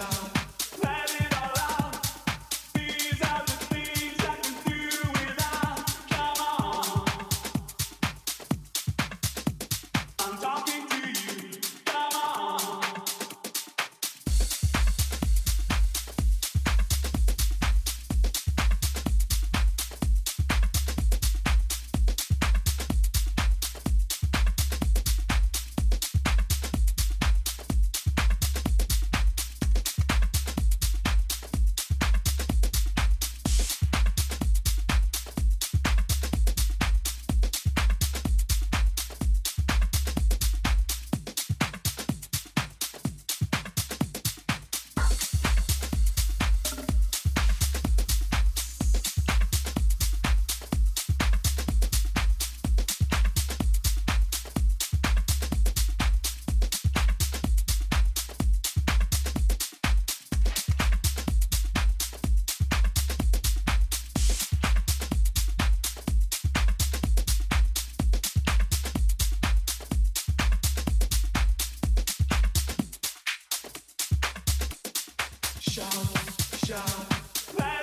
God. shout, shout.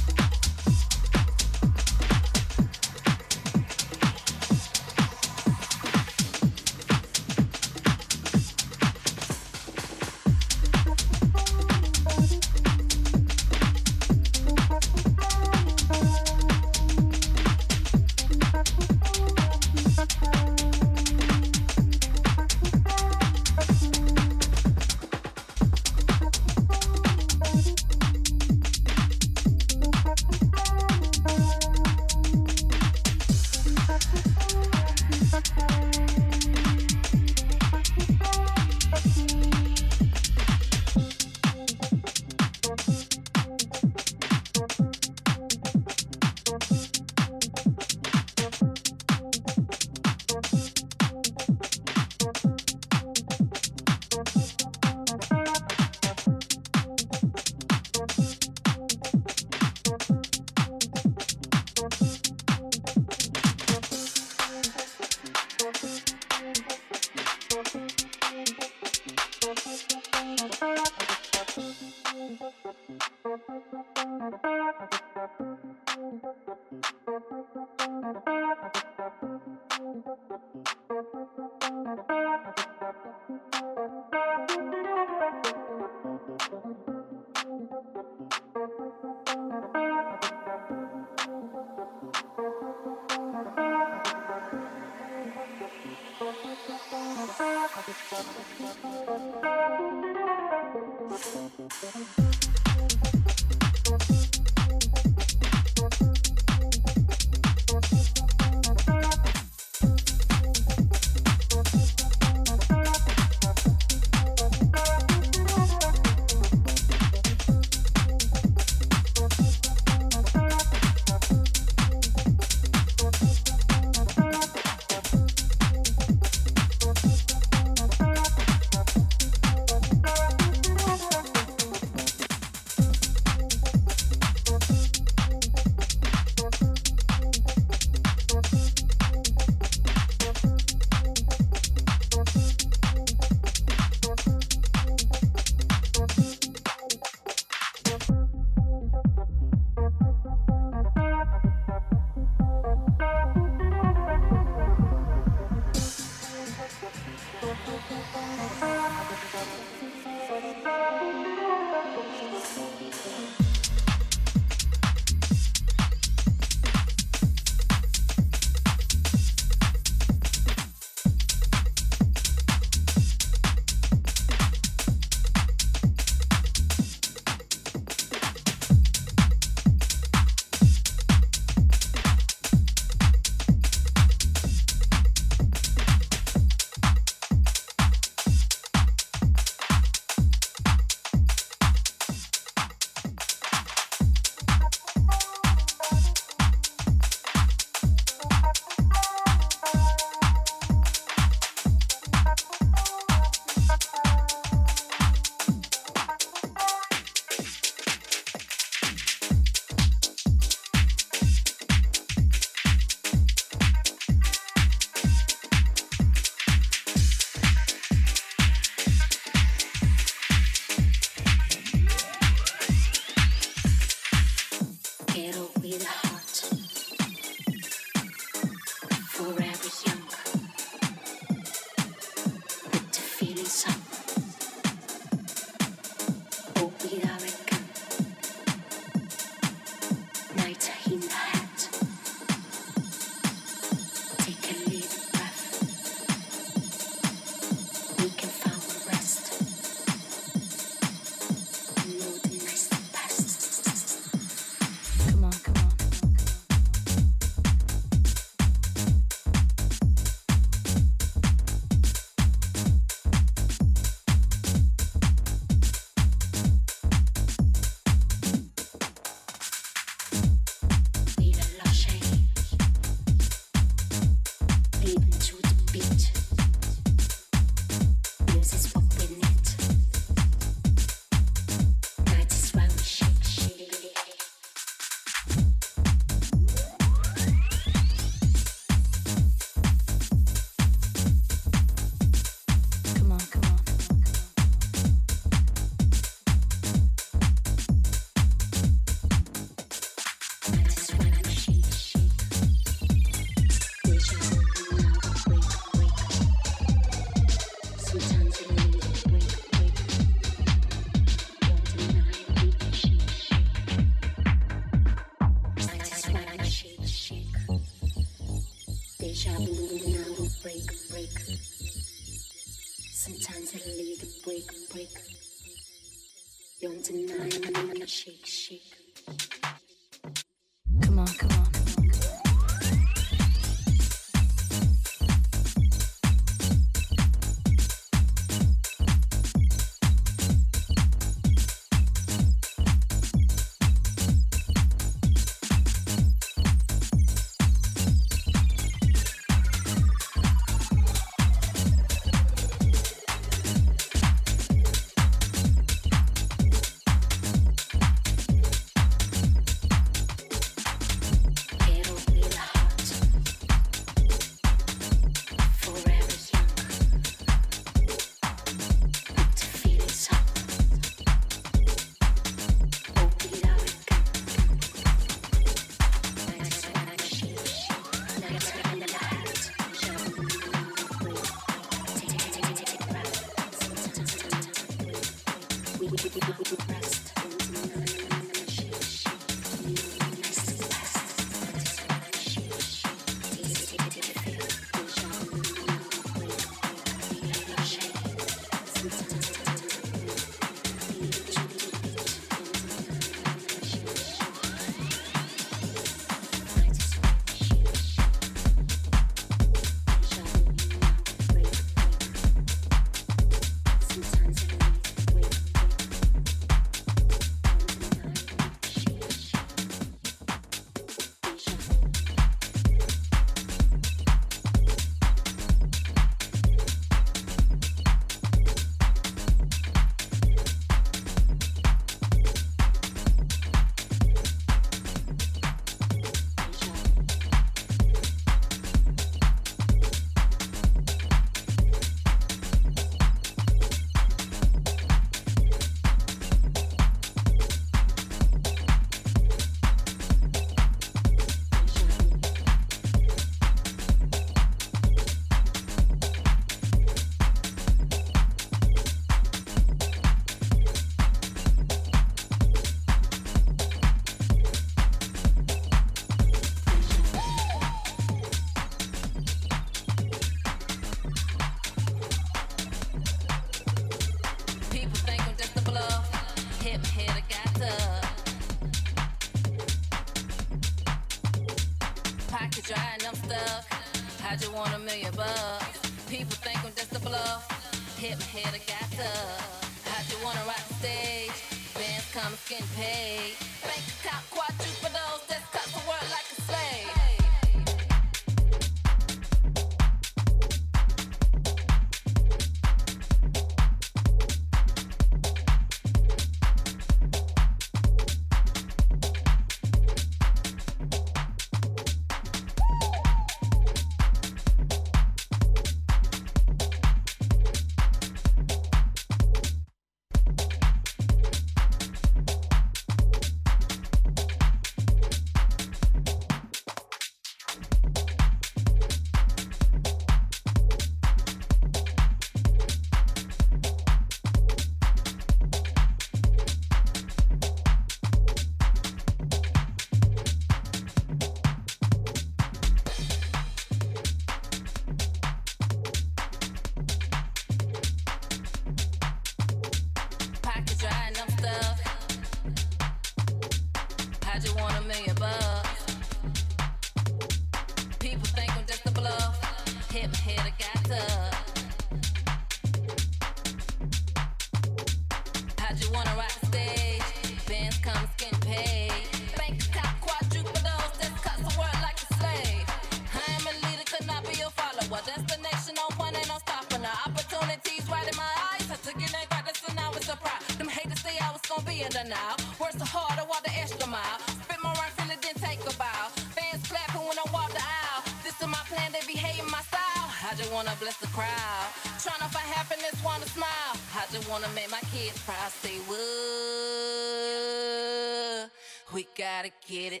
Quitting,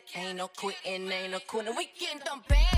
ain't no quitting. We getting them the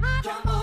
Come on.